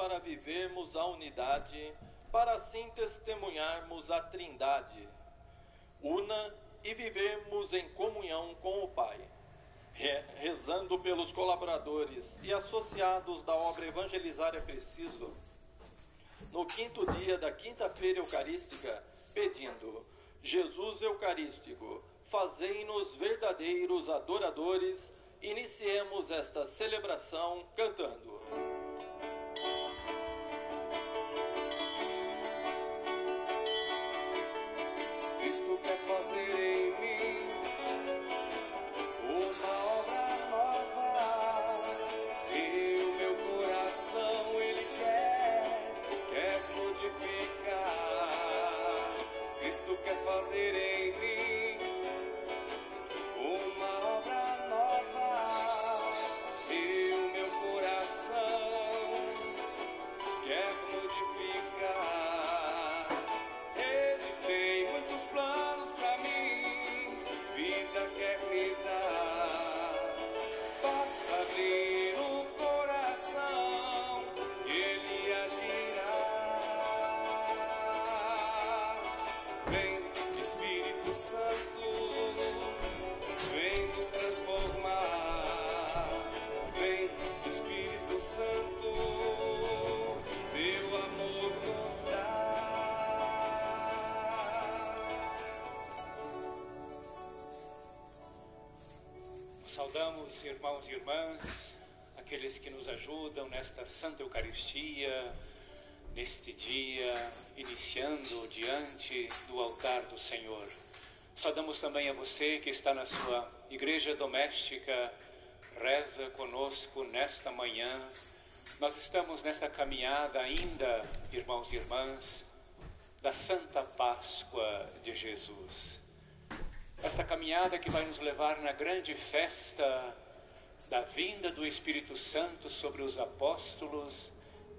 para vivermos a unidade, para assim testemunharmos a Trindade. Una e vivermos em comunhão com o Pai. Re rezando pelos colaboradores e associados da obra Evangelizar é Preciso, no quinto dia da quinta-feira eucarística, pedindo: Jesus Eucarístico, fazei-nos verdadeiros adoradores. Iniciemos esta celebração cantando. Irmãs, aqueles que nos ajudam nesta Santa Eucaristia, neste dia, iniciando diante do altar do Senhor. Saudamos também a você que está na sua igreja doméstica, reza conosco nesta manhã. Nós estamos nesta caminhada ainda, irmãos e irmãs, da Santa Páscoa de Jesus. Esta caminhada que vai nos levar na grande festa da vinda do Espírito Santo sobre os apóstolos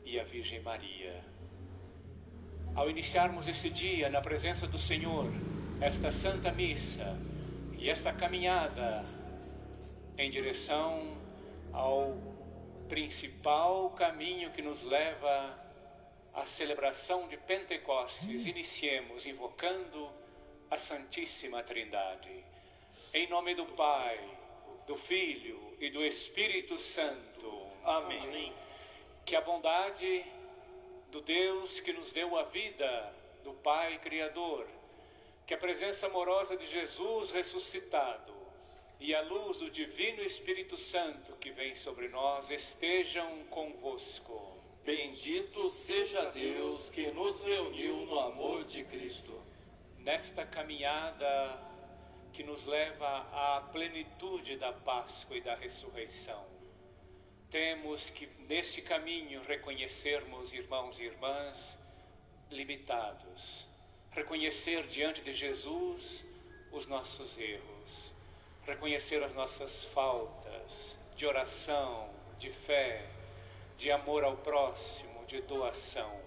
e a Virgem Maria. Ao iniciarmos esse dia na presença do Senhor, esta Santa Missa e esta caminhada em direção ao principal caminho que nos leva à celebração de Pentecostes, iniciemos invocando a Santíssima Trindade. Em nome do Pai, do Filho e do Espírito Santo. Amém. Que a bondade do Deus que nos deu a vida, do Pai Criador, que a presença amorosa de Jesus ressuscitado e a luz do Divino Espírito Santo que vem sobre nós estejam convosco. Bendito seja Deus que nos reuniu no amor de Cristo. Nesta caminhada que nos leva à plenitude da Páscoa e da ressurreição, temos que neste caminho reconhecermos, irmãos e irmãs, limitados, reconhecer diante de Jesus os nossos erros, reconhecer as nossas faltas de oração, de fé, de amor ao próximo, de doação.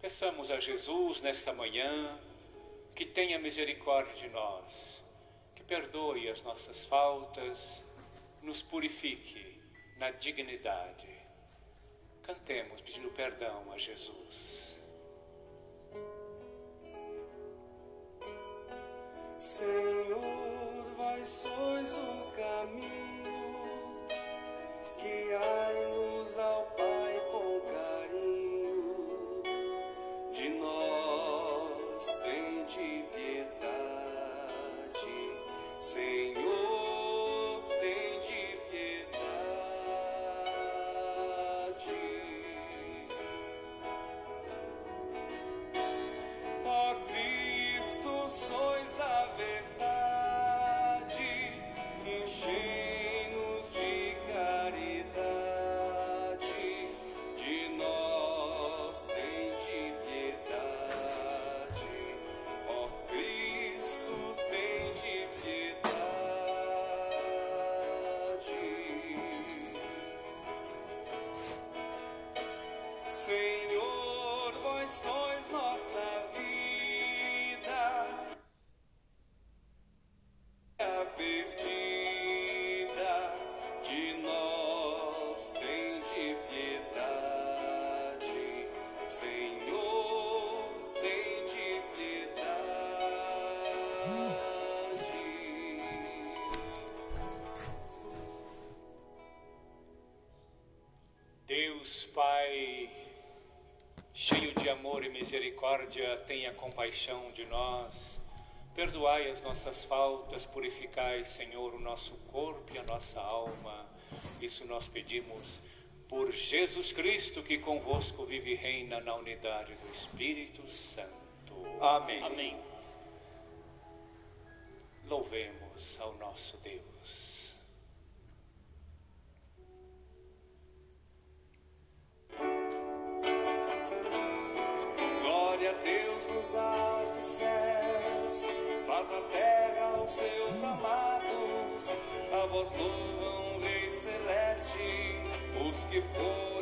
Peçamos a Jesus nesta manhã que tenha misericórdia de nós, que perdoe as nossas faltas, nos purifique na dignidade. Cantemos pedindo perdão a Jesus. Senhor, vós sois o caminho, guiai-nos ao Pai com carinho. De nós misericórdia, tenha compaixão de nós. Perdoai as nossas faltas, purificai, Senhor, o nosso corpo e a nossa alma. Isso nós pedimos por Jesus Cristo, que convosco vive e reina na unidade do Espírito Santo. Amém. Amém. Vós louvam, Rei Celeste, os que foram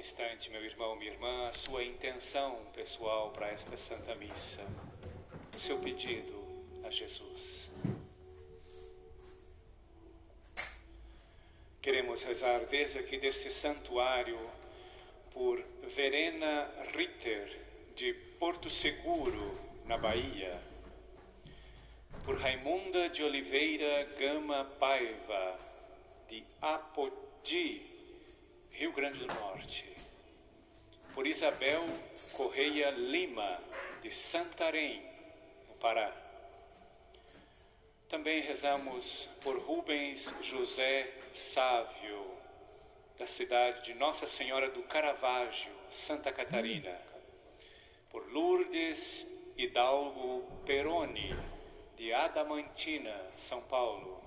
instante, meu irmão, minha irmã, a sua intenção pessoal para esta Santa Missa, o seu pedido a Jesus. Queremos rezar desde aqui deste santuário por Verena Ritter, de Porto Seguro, na Bahia, por Raimunda de Oliveira Gama Paiva, de Apodi, Rio Grande do Norte, por Isabel Correia Lima, de Santarém, no Pará. Também rezamos por Rubens José Sávio, da cidade de Nossa Senhora do Caravaggio, Santa Catarina, por Lourdes Hidalgo Peroni, de Adamantina, São Paulo,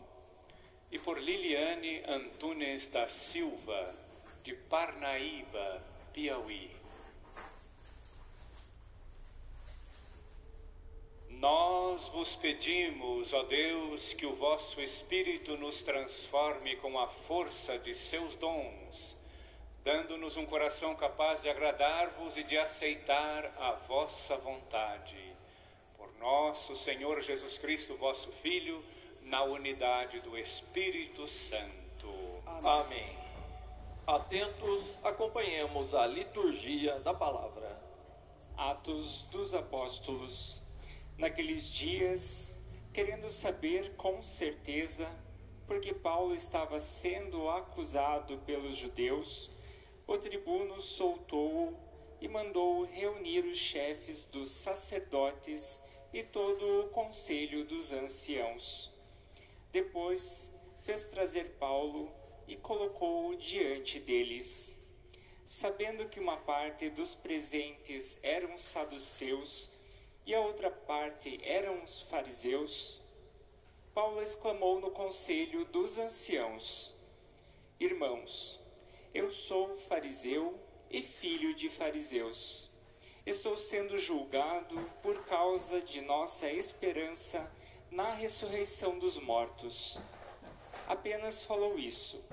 e por Liliane Antunes da Silva, de Parnaíba, Piauí. Nós vos pedimos, ó Deus, que o vosso Espírito nos transforme com a força de seus dons, dando-nos um coração capaz de agradar-vos e de aceitar a vossa vontade. Por nosso Senhor Jesus Cristo, vosso Filho, na unidade do Espírito Santo. Amém. Atentos, acompanhemos a liturgia da palavra. Atos dos Apóstolos. Naqueles dias, querendo saber com certeza, porque Paulo estava sendo acusado pelos judeus, o tribuno soltou-o e mandou reunir os chefes dos sacerdotes e todo o conselho dos anciãos. Depois fez trazer Paulo e colocou-o diante deles. Sabendo que uma parte dos presentes eram saduceus e a outra parte eram os fariseus, Paulo exclamou no conselho dos anciãos: Irmãos, eu sou fariseu e filho de fariseus. Estou sendo julgado por causa de nossa esperança na ressurreição dos mortos. Apenas falou isso.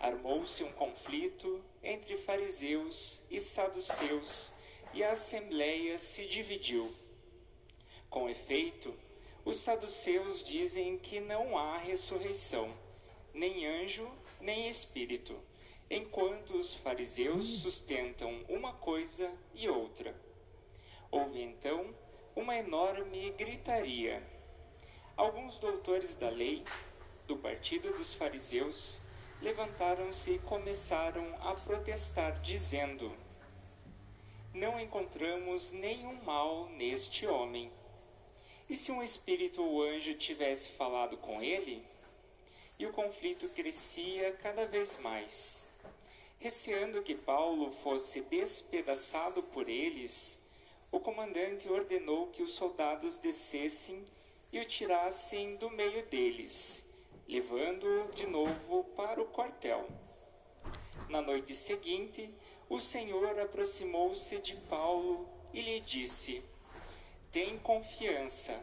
Armou-se um conflito entre fariseus e saduceus e a assembleia se dividiu. Com efeito, os saduceus dizem que não há ressurreição, nem anjo, nem espírito, enquanto os fariseus sustentam uma coisa e outra. Houve então uma enorme gritaria. Alguns doutores da lei, do partido dos fariseus, levantaram-se e começaram a protestar, dizendo: Não encontramos nenhum mal neste homem. E se um espírito ou anjo tivesse falado com ele? E o conflito crescia cada vez mais. Receando que Paulo fosse despedaçado por eles, o comandante ordenou que os soldados descessem e o tirassem do meio deles, levando-o de novo para o quartel. Na noite seguinte, o Senhor aproximou-se de Paulo e lhe disse: Tem confiança.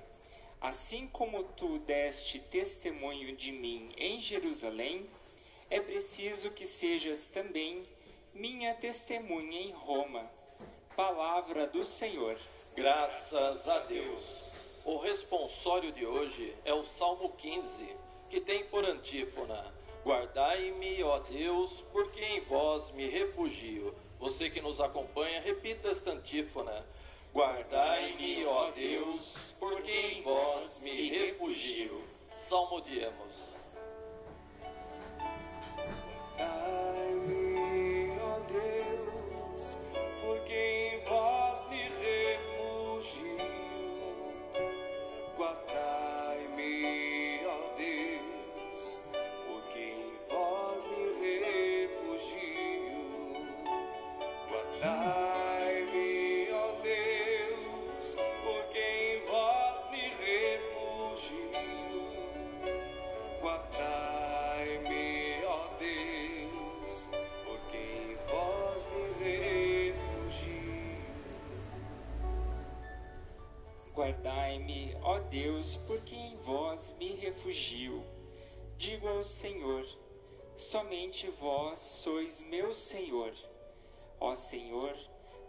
Assim como tu deste testemunho de mim em Jerusalém, é preciso que sejas também minha testemunha em Roma. Palavra do Senhor. Graças a Deus. O responsório de hoje é o Salmo 15, que tem por antífona: Guardai-me, ó Deus, porque em vós me refugio. Você que nos acompanha, repita esta antífona: Guardai-me, ó Deus, porque em vós me refugio. Salmodiemos. Somente vós sois meu Senhor. Ó Senhor,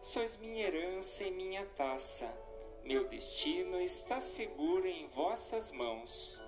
sois minha herança e minha taça. Meu destino está seguro em vossas mãos.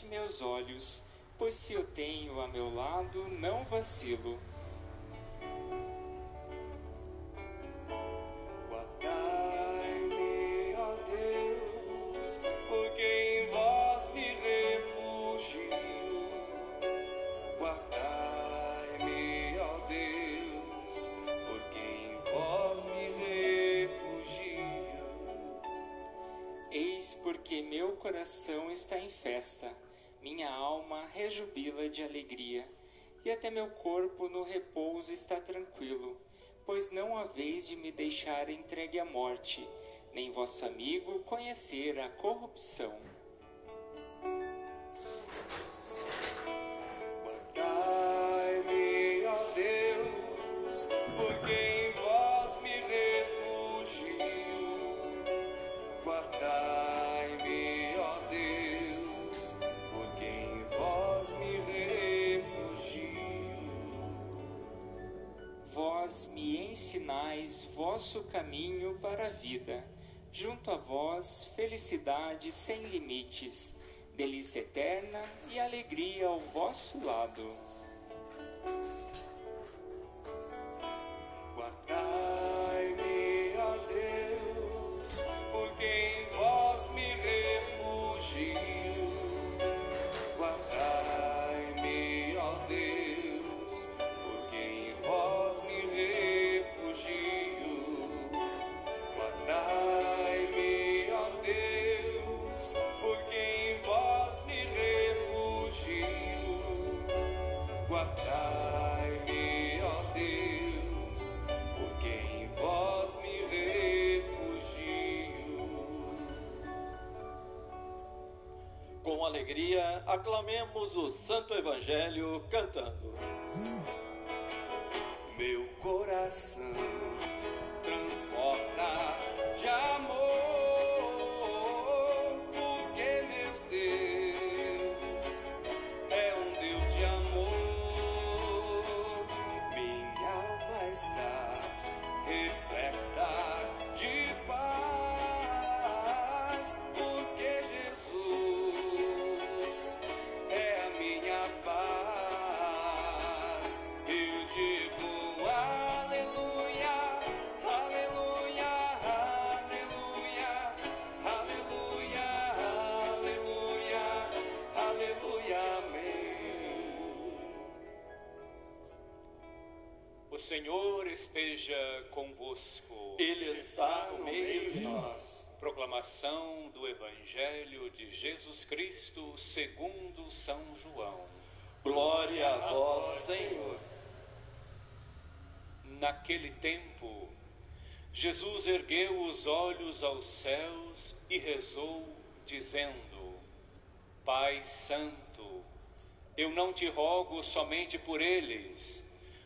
Meus olhos, pois se o tenho a meu lado, não vacilo. Tranquilo, pois não haveis de me deixar entregue à morte, nem vosso amigo conhecer a corrupção. Para a vida, junto a vós felicidade sem limites, delícia eterna e alegria ao vosso lado. Evangelho cantando. Ele está no meio de nós. Proclamação do Evangelho de Jesus Cristo segundo São João. Glória a vós, Senhor. Naquele tempo, Jesus ergueu os olhos aos céus e rezou, dizendo: Pai Santo, eu não te rogo somente por eles,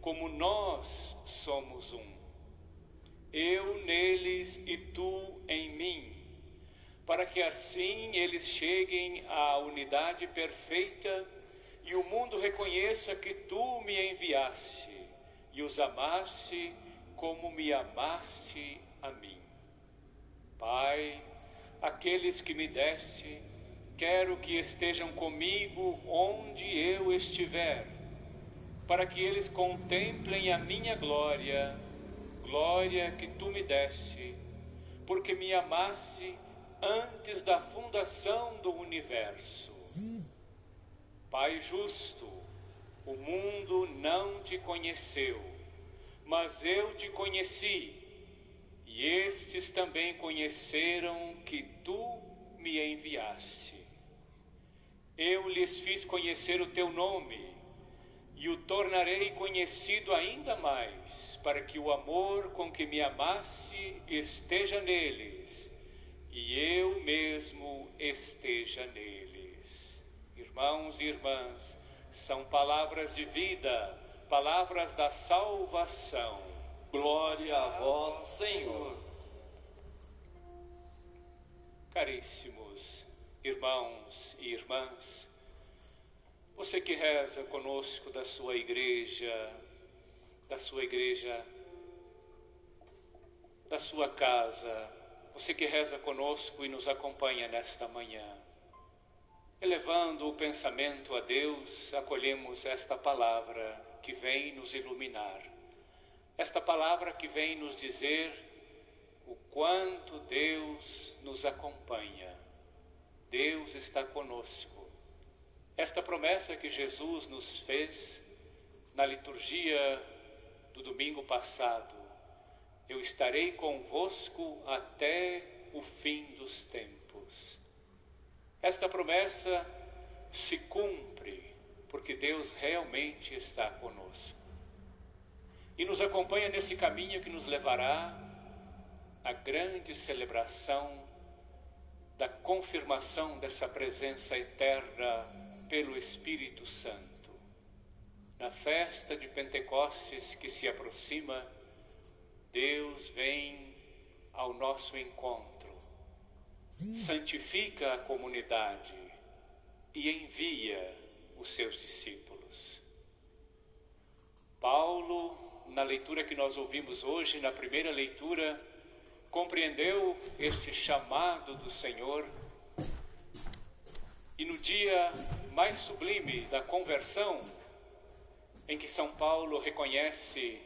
como nós somos um. Eu neles e tu em mim, para que assim eles cheguem à unidade perfeita e o mundo reconheça que tu me enviaste e os amaste como me amaste a mim. Pai, aqueles que me deste, quero que estejam comigo onde eu estiver, para que eles contemplem a minha glória, glória que tu me deste, porque me amaste antes da fundação do universo. Pai justo, o mundo não te conheceu, mas eu te conheci, e estes também conheceram que tu me enviaste. Eu lhes fiz conhecer o teu nome e o tornarei conhecido ainda mais, para que o amor com que me amaste esteja neles e eu mesmo esteja neles. Irmãos e irmãs, são palavras de vida, palavras da salvação. Glória a vós, Senhor. Caríssimos irmãos e irmãs, você que reza conosco da sua igreja, da sua igreja, da sua casa, você que reza conosco e nos acompanha nesta manhã, elevando o pensamento a Deus, acolhemos esta palavra que vem nos iluminar, esta palavra que vem nos dizer o quanto Deus nos acompanha. Deus está conosco. Esta promessa que Jesus nos fez na liturgia do domingo passado, eu estarei convosco até o fim dos tempos. Esta promessa se cumpre porque Deus realmente está conosco. E nos acompanha nesse caminho que nos levará à grande celebração da confirmação dessa presença eterna pelo Espírito Santo. Na festa de Pentecostes que se aproxima, Deus vem ao nosso encontro, santifica a comunidade e envia os seus discípulos. Paulo, na leitura que nós ouvimos hoje, na primeira leitura, compreendeu este chamado do Senhor e no dia mais sublime da conversão, em que São Paulo reconhece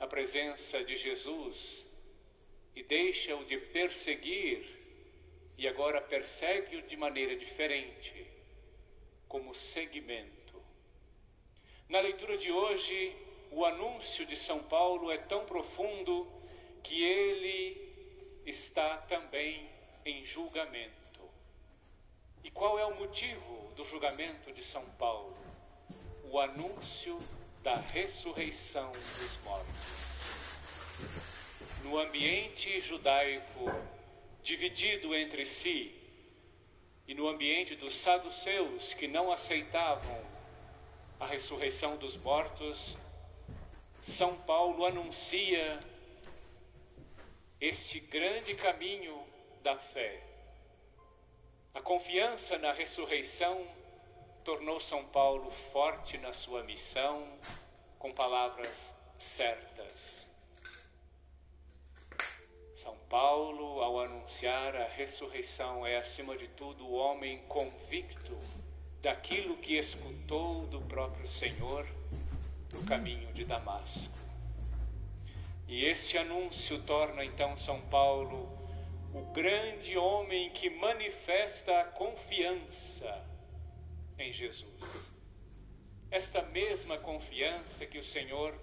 a presença de Jesus e deixa-o de perseguir e agora persegue-o de maneira diferente, como seguimento. Na leitura de hoje, o anúncio de São Paulo é tão profundo que ele está também em julgamento. E qual é o motivo do julgamento de São Paulo? O anúncio da ressurreição dos mortos. No ambiente judaico dividido entre si, e no ambiente dos saduceus que não aceitavam a ressurreição dos mortos, São Paulo anuncia este grande caminho da fé. A confiança na ressurreição tornou São Paulo forte na sua missão com palavras certas. São Paulo, ao anunciar a ressurreição, é acima de tudo o homem convicto daquilo que escutou do próprio Senhor no caminho de Damasco. E este anúncio torna então São Paulo o grande homem que manifesta a confiança em Jesus. Esta mesma confiança que o Senhor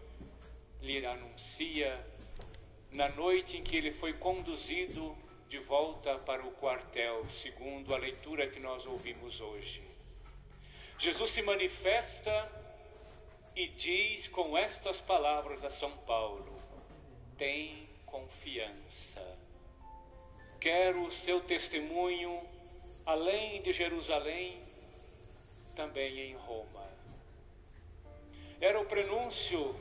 lhe anuncia na noite em que ele foi conduzido de volta para o quartel, segundo a leitura que nós ouvimos hoje. Jesus se manifesta e diz com estas palavras a São Paulo: tem confiança. Quero o seu testemunho além de Jerusalém, também em Roma. Era o prenúncio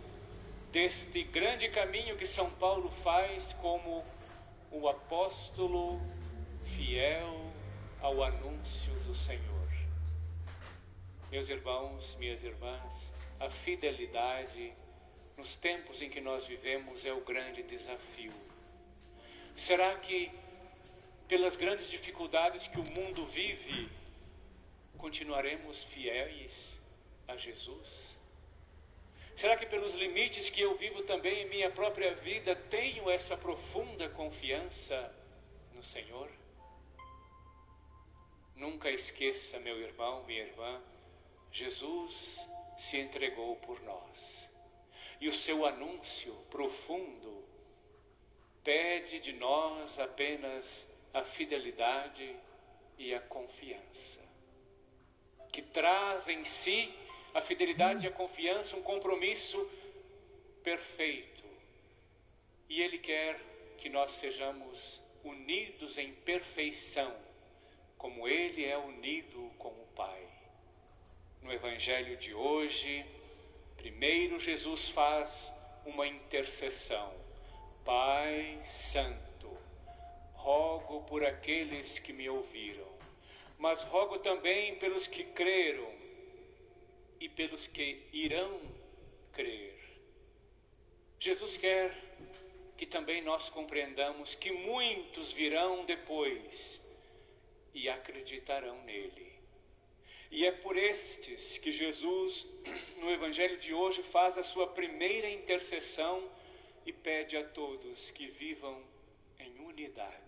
deste grande caminho que São Paulo faz como o apóstolo fiel ao anúncio do Senhor. Meus irmãos, minhas irmãs, a fidelidade nos tempos em que nós vivemos é o grande desafio. Será que, pelas grandes dificuldades que o mundo vive, continuaremos fiéis a Jesus? Será que pelos limites que eu vivo também em minha própria vida tenho essa profunda confiança no Senhor? Nunca esqueça, meu irmão, minha irmã, Jesus se entregou por nós. E o seu anúncio profundo pede de nós apenas a fidelidade e a confiança, que traz em si a fidelidade e a confiança, um compromisso perfeito. E Ele quer que nós sejamos unidos em perfeição, como Ele é unido com o Pai. No Evangelho de hoje, primeiro Jesus faz uma intercessão. Pai Santo, rogo por aqueles que me ouviram, mas rogo também pelos que creram e pelos que irão crer. Jesus quer que também nós compreendamos que muitos virão depois e acreditarão nele. E é por estes que Jesus, no Evangelho de hoje, faz a sua primeira intercessão e pede a todos que vivam em unidade.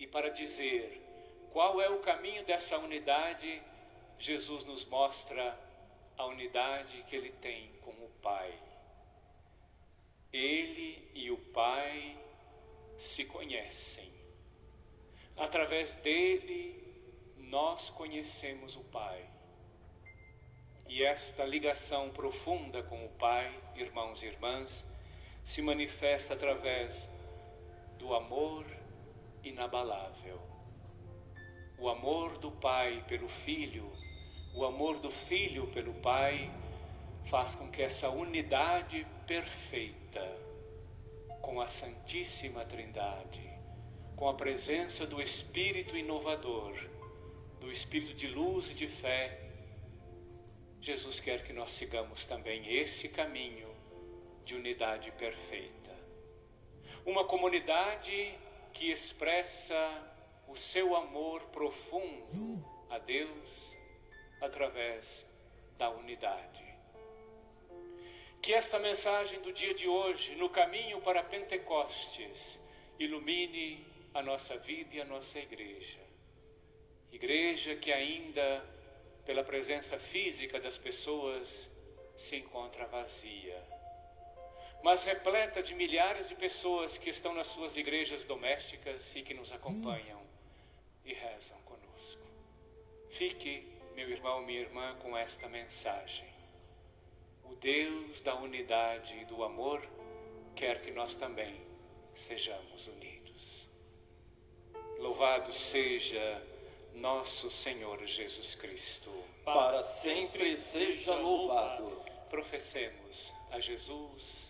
E para dizer qual é o caminho dessa unidade, Jesus nos mostra a unidade que ele tem com o Pai. Ele e o Pai se conhecem. Através dele, nós conhecemos o Pai. E esta ligação profunda com o Pai, irmãos e irmãs, se manifesta através do amor inabalável. O amor do Pai pelo Filho o amor do Filho pelo Pai faz com que essa unidade perfeita com a Santíssima Trindade, com a presença do Espírito inovador, do Espírito de luz e de fé, Jesus quer que nós sigamos também esse caminho de unidade perfeita. Uma comunidade que expressa o seu amor profundo a Deus através da unidade. Que esta mensagem do dia de hoje, no caminho para Pentecostes, ilumine a nossa vida e a nossa igreja. Igreja que ainda, pela presença física das pessoas, se encontra vazia, mas repleta de milhares de pessoas que estão nas suas igrejas domésticas e que nos acompanham e rezam conosco. Fique meu irmão, minha irmã, com esta mensagem. O Deus da unidade e do amor quer que nós também sejamos unidos. Louvado seja nosso Senhor Jesus Cristo. Para sempre seja louvado. Professemos a Jesus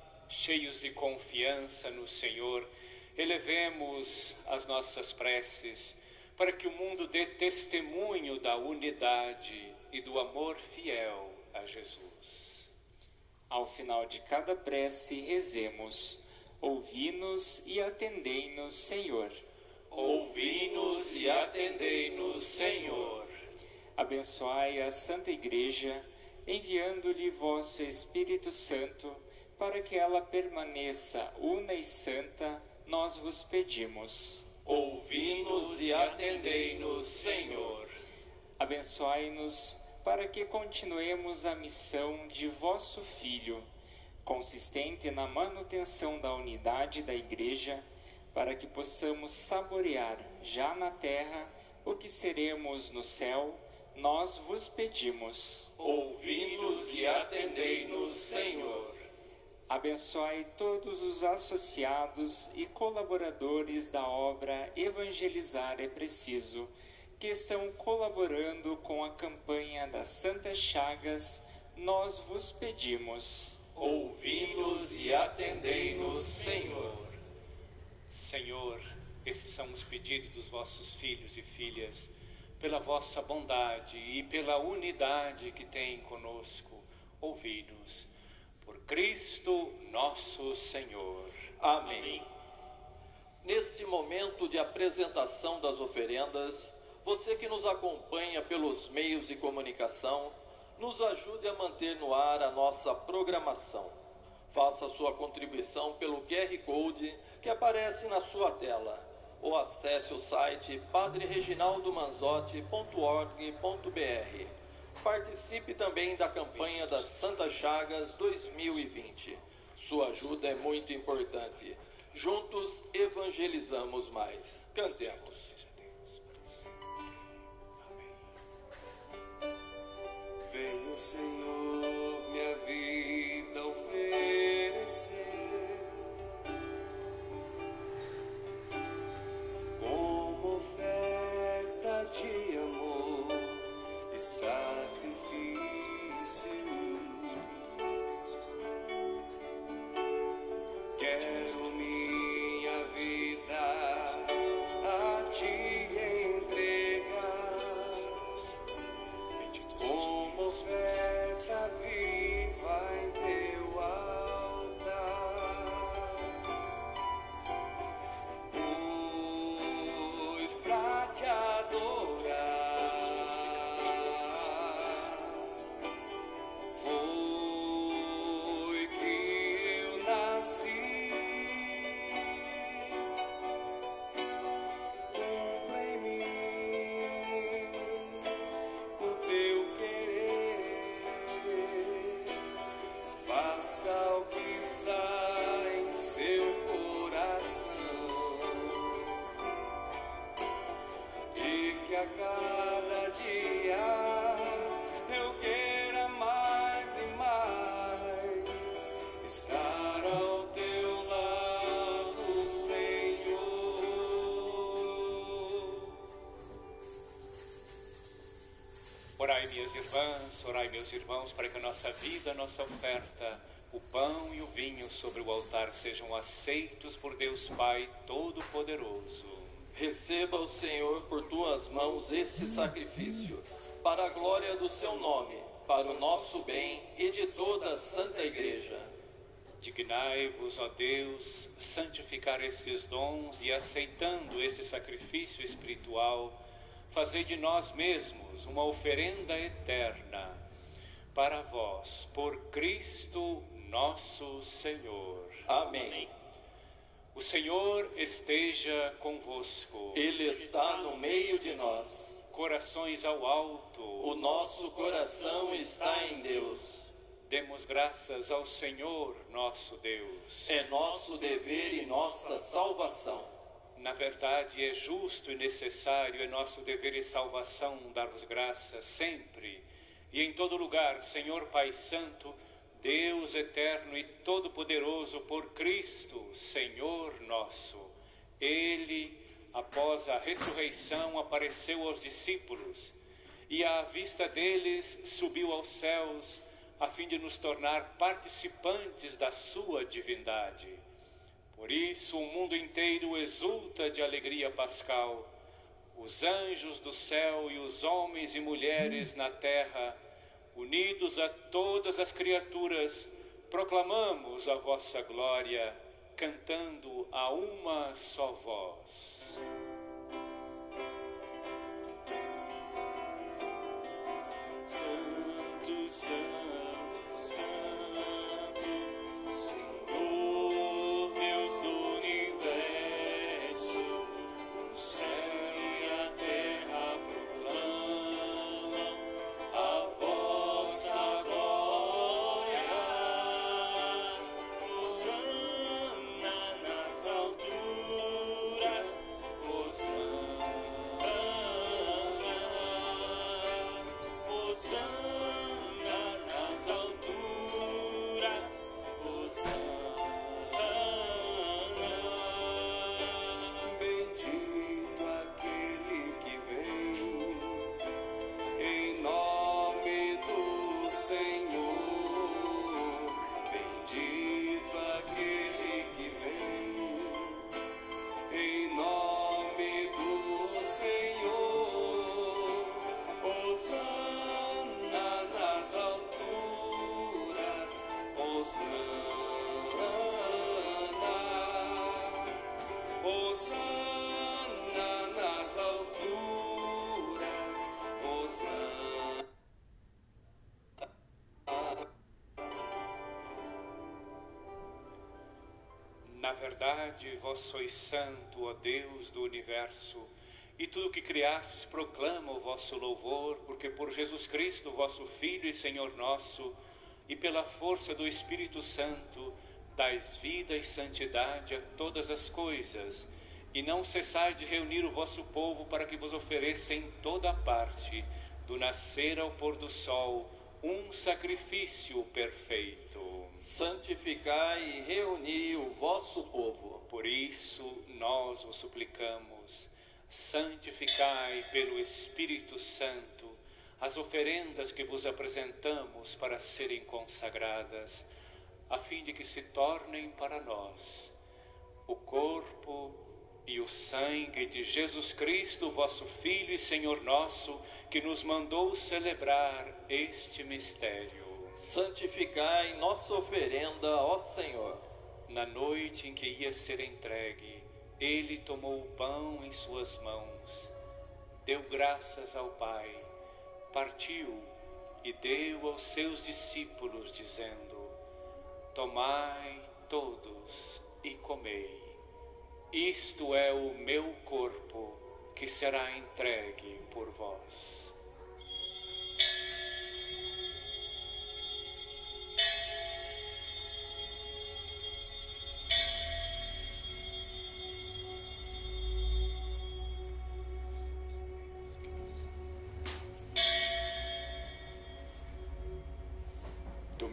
Cheios de confiança no Senhor, elevemos as nossas preces para que o mundo dê testemunho da unidade e do amor fiel a Jesus. Ao final de cada prece, rezemos: Ouvi-nos e atendei-nos, Senhor. Ouvi-nos e atendei-nos, Senhor. Abençoai a Santa Igreja, enviando-lhe vosso Espírito Santo, para que ela permaneça una e santa, nós vos pedimos. Ouvi-nos e atendei-nos, Senhor. Abençoai-nos para que continuemos a missão de vosso Filho, consistente na manutenção da unidade da Igreja para que possamos saborear já na terra o que seremos no céu, nós vos pedimos. Ouvi-nos e atendei-nos, Senhor. Abençoai todos os associados e colaboradores da obra Evangelizar é Preciso, que estão colaborando com a campanha das Santas Chagas, nós vos pedimos. Ouvi-nos e atendei-nos, Senhor. Senhor, esses são os pedidos dos vossos filhos e filhas, pela vossa bondade e pela unidade que tem conosco. Ouvi-nos. Por Cristo nosso Senhor. Amém. Neste momento de apresentação das oferendas, você que nos acompanha pelos meios de comunicação, nos ajude a manter no ar a nossa programação. Faça sua contribuição pelo QR Code que aparece na sua tela ou acesse o site padrereginaldomanzotti.org.br. Participe também da campanha das Santas Chagas 2020. Sua ajuda é muito importante. Juntos evangelizamos mais. Cantemos. Venho, Senhor, meus irmãos, para que a nossa vida, a nossa oferta, o pão e o vinho sobre o altar sejam aceitos por Deus Pai Todo-Poderoso. Receba o Senhor por tuas mãos este sacrifício, para a glória do seu nome, para o nosso bem e de toda a Santa Igreja. Dignai-vos, ó Deus, santificar esses dons e aceitando esse sacrifício espiritual, fazei de nós mesmos uma oferenda eterna para vós, por Cristo nosso Senhor. Amém. O Senhor esteja convosco. Ele está no meio de nós. Corações ao alto. O nosso coração está em Deus. Demos graças ao Senhor, nosso Deus. É nosso dever e nossa salvação. Na verdade, é justo e necessário, é nosso dever e salvação dar-vos graças sempre e em todo lugar, Senhor Pai Santo, Deus eterno e todo-poderoso, por Cristo, Senhor nosso. Ele, após a ressurreição, apareceu aos discípulos e, à vista deles, subiu aos céus, a fim de nos tornar participantes da Sua divindade. Por isso, o mundo inteiro exulta de alegria pascal. Os anjos do céu e os homens e mulheres na terra, unidos a todas as criaturas, proclamamos a vossa glória, cantando a uma só voz. Santo, Santo, Santo, verdade, vós sois santo, ó Deus do universo, e tudo que criastes proclama o vosso louvor, porque por Jesus Cristo, vosso Filho e Senhor nosso, e pela força do Espírito Santo, dais vida e santidade a todas as coisas, e não cessais de reunir o vosso povo para que vos ofereça em toda parte, do nascer ao pôr do sol, um sacrifício perfeito. Santificai e reuni o vosso povo. Por isso, nós vos suplicamos, santificai pelo Espírito Santo as oferendas que vos apresentamos para serem consagradas, a fim de que se tornem para nós o corpo e o sangue de Jesus Cristo, vosso Filho e Senhor nosso, que nos mandou celebrar este mistério. Santificai nossa oferenda, ó Senhor. Na noite em que ia ser entregue, ele tomou o pão em suas mãos, deu graças ao Pai, partiu e deu aos seus discípulos, dizendo: Tomai todos e comei. Isto é o meu corpo que será entregue por vós.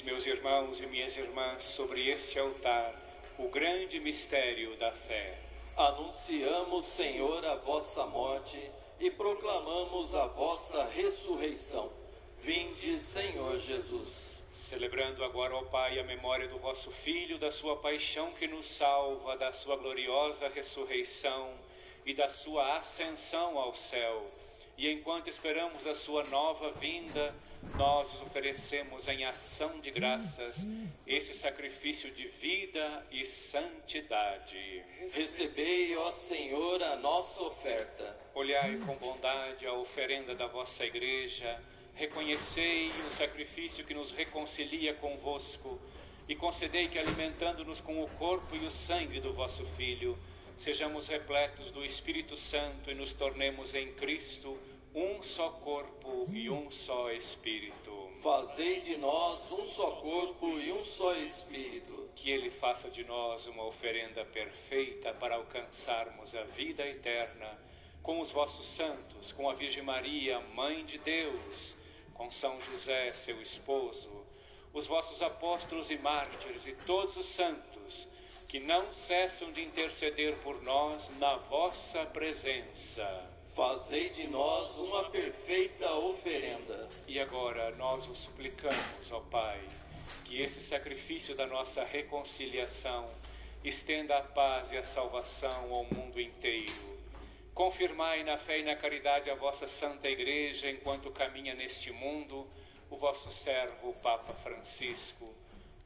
Eis meus irmãos e minhas irmãs, sobre este altar, o grande mistério da fé. Anunciamos, Senhor, a vossa morte e proclamamos a vossa ressurreição. Vinde, Senhor Jesus. Celebrando agora, ó Pai, a memória do vosso Filho, da sua paixão que nos salva, da sua gloriosa ressurreição e da sua ascensão ao céu. E enquanto esperamos a sua nova vinda, nós os oferecemos em ação de graças esse sacrifício de vida e santidade. Recebei, ó Senhor, a nossa oferta. Olhai com bondade a oferenda da vossa igreja, reconhecei o sacrifício que nos reconcilia convosco e concedei que, alimentando-nos com o corpo e o sangue do vosso Filho, sejamos repletos do Espírito Santo e nos tornemos em Cristo um só corpo e um só Espírito. Fazei de nós um só corpo e um só Espírito. Que Ele faça de nós uma oferenda perfeita para alcançarmos a vida eterna com os vossos santos, com a Virgem Maria, Mãe de Deus, com São José, seu esposo, os vossos apóstolos e mártires e todos os santos que não cessam de interceder por nós na vossa presença. Fazei de nós uma perfeita oferenda. E agora nós o suplicamos, ó Pai, que esse sacrifício da nossa reconciliação estenda a paz e a salvação ao mundo inteiro. Confirmai na fé e na caridade a vossa Santa Igreja enquanto caminha neste mundo o vosso servo, o Papa Francisco,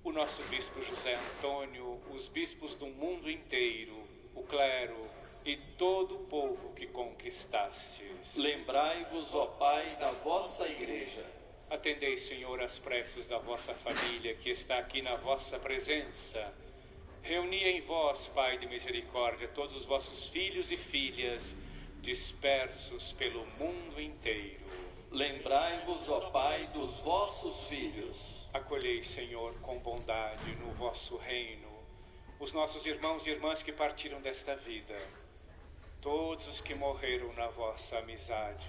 o nosso Bispo José Antônio, os bispos do mundo inteiro, o clero e todo o povo que conquistastes. Lembrai-vos, ó Pai, da vossa Igreja. Atendei, Senhor, as preces da vossa família que está aqui na vossa presença. Reuni em vós, Pai de misericórdia, todos os vossos filhos e filhas dispersos pelo mundo inteiro. Lembrai-vos, ó Pai, dos vossos filhos. Acolhei, Senhor, com bondade no vosso reino os nossos irmãos e irmãs que partiram desta vida, todos os que morreram na vossa amizade.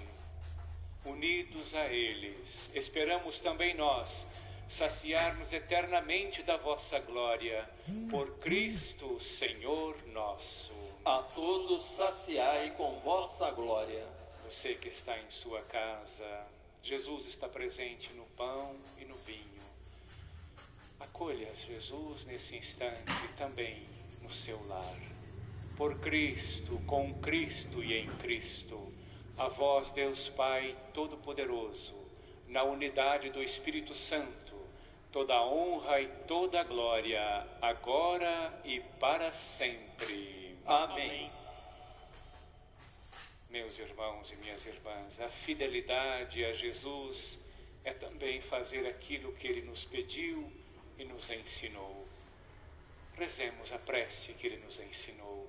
Unidos a eles, esperamos também nós saciar-nos eternamente da vossa glória, por Cristo, Senhor nosso. A todos saciai com vossa glória. Você que está em sua casa, Jesus está presente no pão e no vinho. Acolha Jesus nesse instante também no seu lar. Por Cristo, com Cristo e em Cristo, a vós, Deus Pai Todo-Poderoso, na unidade do Espírito Santo, toda a honra e toda a glória, agora e para sempre. Amém. Meus irmãos e minhas irmãs, a fidelidade a Jesus é também fazer aquilo que ele nos pediu e nos ensinou. Rezemos a prece que ele nos ensinou.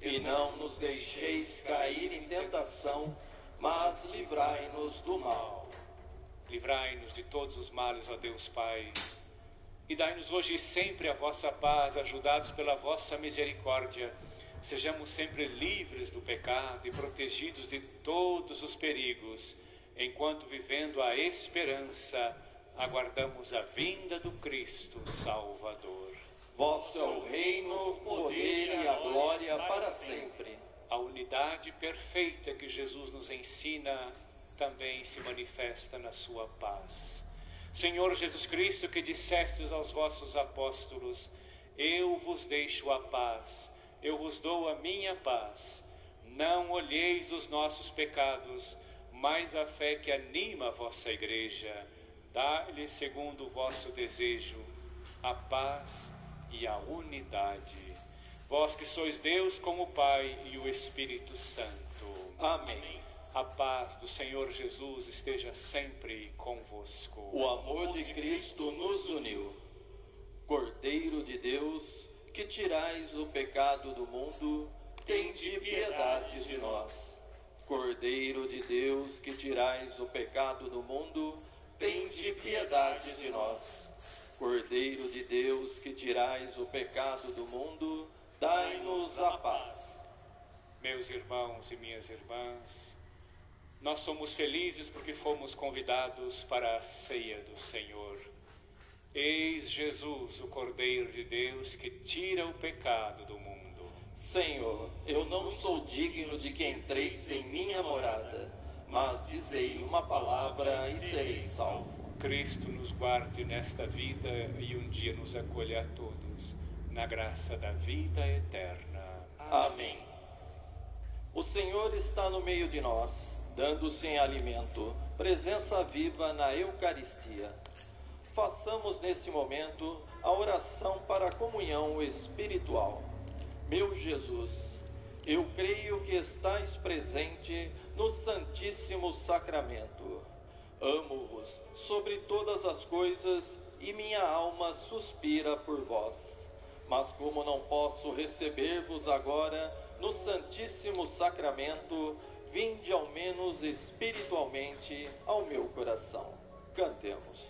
E não nos deixeis cair em tentação, mas livrai-nos do mal. Livrai-nos de todos os males, ó Deus Pai. E dai-nos hoje sempre a vossa paz, ajudados pela vossa misericórdia. Sejamos sempre livres do pecado e protegidos de todos os perigos, enquanto vivendo a esperança, aguardamos a vinda do Cristo Salvador. Vosso é o reino, o poder e a glória para sempre. A unidade perfeita que Jesus nos ensina também se manifesta na sua paz. Senhor Jesus Cristo, que dissestes aos vossos apóstolos: Eu vos deixo a paz, eu vos dou a minha paz. Não olheis os nossos pecados, mas a fé que anima a vossa igreja. Dá-lhe, segundo o vosso desejo, a paz e a unidade. Vós que sois Deus como o Pai e o Espírito Santo. Amém. A paz do Senhor Jesus esteja sempre convosco. O amor de Cristo nos uniu. Cordeiro de Deus, que tirais o pecado do mundo, tende piedade de nós. Cordeiro de Deus, que tirais o pecado do mundo, tende piedade de nós. Cordeiro de Deus, que tirais o pecado do mundo, dai-nos a paz. Meus irmãos e minhas irmãs, nós somos felizes porque fomos convidados para a ceia do Senhor. Eis Jesus, o Cordeiro de Deus, que tira o pecado do mundo. Senhor, eu não sou digno de que entreis em minha morada, mas dizei uma palavra e serei salvo. Cristo nos guarde nesta vida e um dia nos acolha a todos, na graça da vida eterna. Amém. O Senhor está no meio de nós, dando-se em alimento, presença viva na Eucaristia. Façamos nesse momento a oração para a comunhão espiritual. Meu Jesus, eu creio que estais presente no Santíssimo Sacramento. Amo-vos sobre todas as coisas e minha alma suspira por vós. Mas como não posso receber-vos agora no Santíssimo Sacramento, vinde ao menos espiritualmente ao meu coração. Cantemos.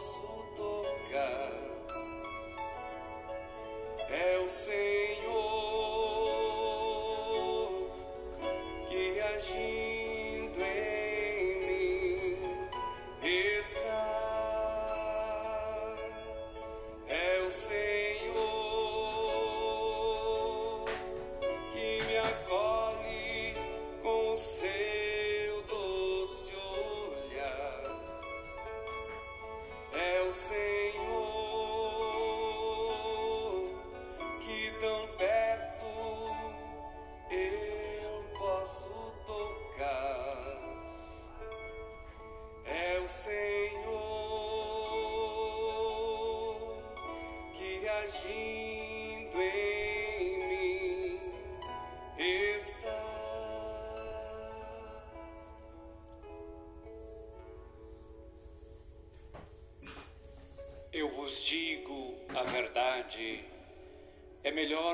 Eu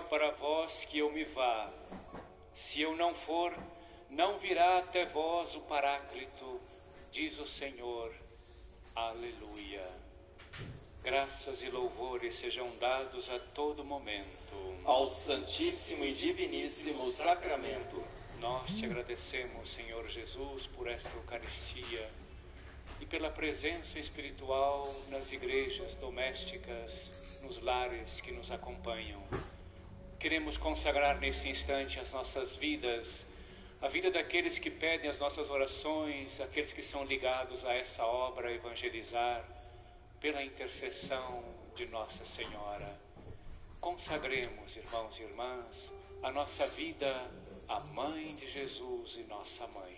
para vós que eu me vá. Se eu não for, não virá até vós o Paráclito, diz o Senhor. Aleluia. Graças e louvores sejam dados a todo momento. Ao Santíssimo e Diviníssimo Sacramento. Nós te agradecemos, Senhor Jesus, por esta Eucaristia e pela presença espiritual nas igrejas domésticas, nos lares que nos acompanham. Queremos consagrar nesse instante as nossas vidas, a vida daqueles que pedem as nossas orações, aqueles que são ligados a essa obra evangelizar, pela intercessão de Nossa Senhora. Consagremos, irmãos e irmãs, a nossa vida à Mãe de Jesus e nossa Mãe.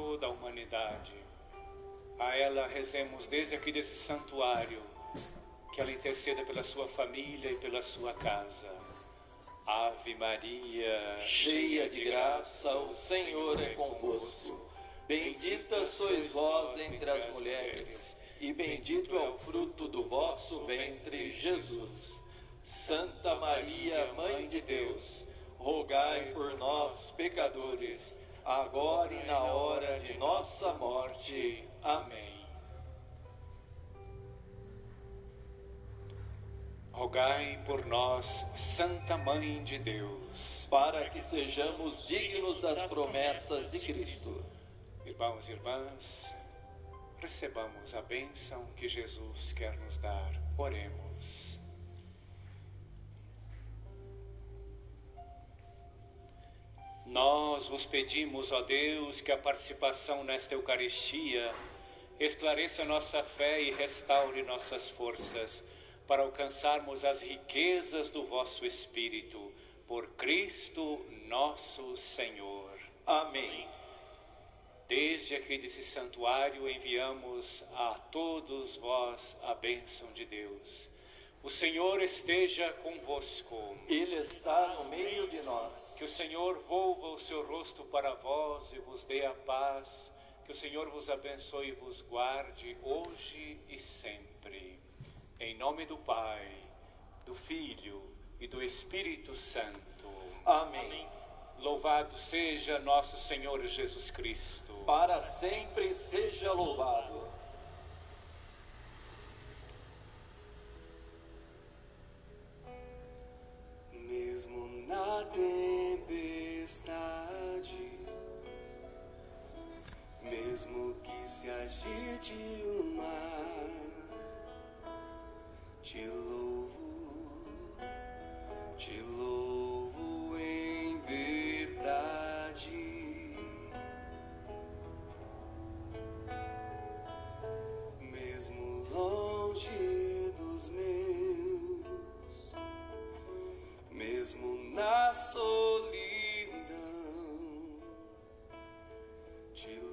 Toda a humanidade. A ela rezemos desde aqui desse santuário, que ela interceda pela sua família e pela sua casa. Ave Maria, cheia de graça, o Senhor é convosco. Bendita sois vós entre as mulheres, e bendito é o fruto do vosso ventre, Jesus. Santa Maria, Mãe de Deus, rogai por nós, pecadores, agora e na hora de nossa morte. Amém. rogai por nós, Santa Mãe de Deus. Para que sejamos dignos das promessas de Cristo. Irmãos e irmãs, recebamos a bênção que Jesus quer nos dar. Oremos. Nós vos pedimos, ó Deus, que a participação nesta Eucaristia esclareça nossa fé e restaure nossas forças para alcançarmos as riquezas do vosso Espírito. Por Cristo nosso Senhor. Amém. Desde aqui desse santuário enviamos a todos vós a bênção de Deus. O Senhor esteja convosco. Ele está no meio de nós. Que o Senhor volva o seu rosto para vós e vos dê a paz. Que o Senhor vos abençoe e vos guarde hoje e sempre. Em nome do Pai, do Filho e do Espírito Santo. Amém. Louvado seja nosso Senhor Jesus Cristo. Para sempre seja louvado. mesmo na tempestade, mesmo que se agite o mar, te louvo, te louvo. A solidão. Te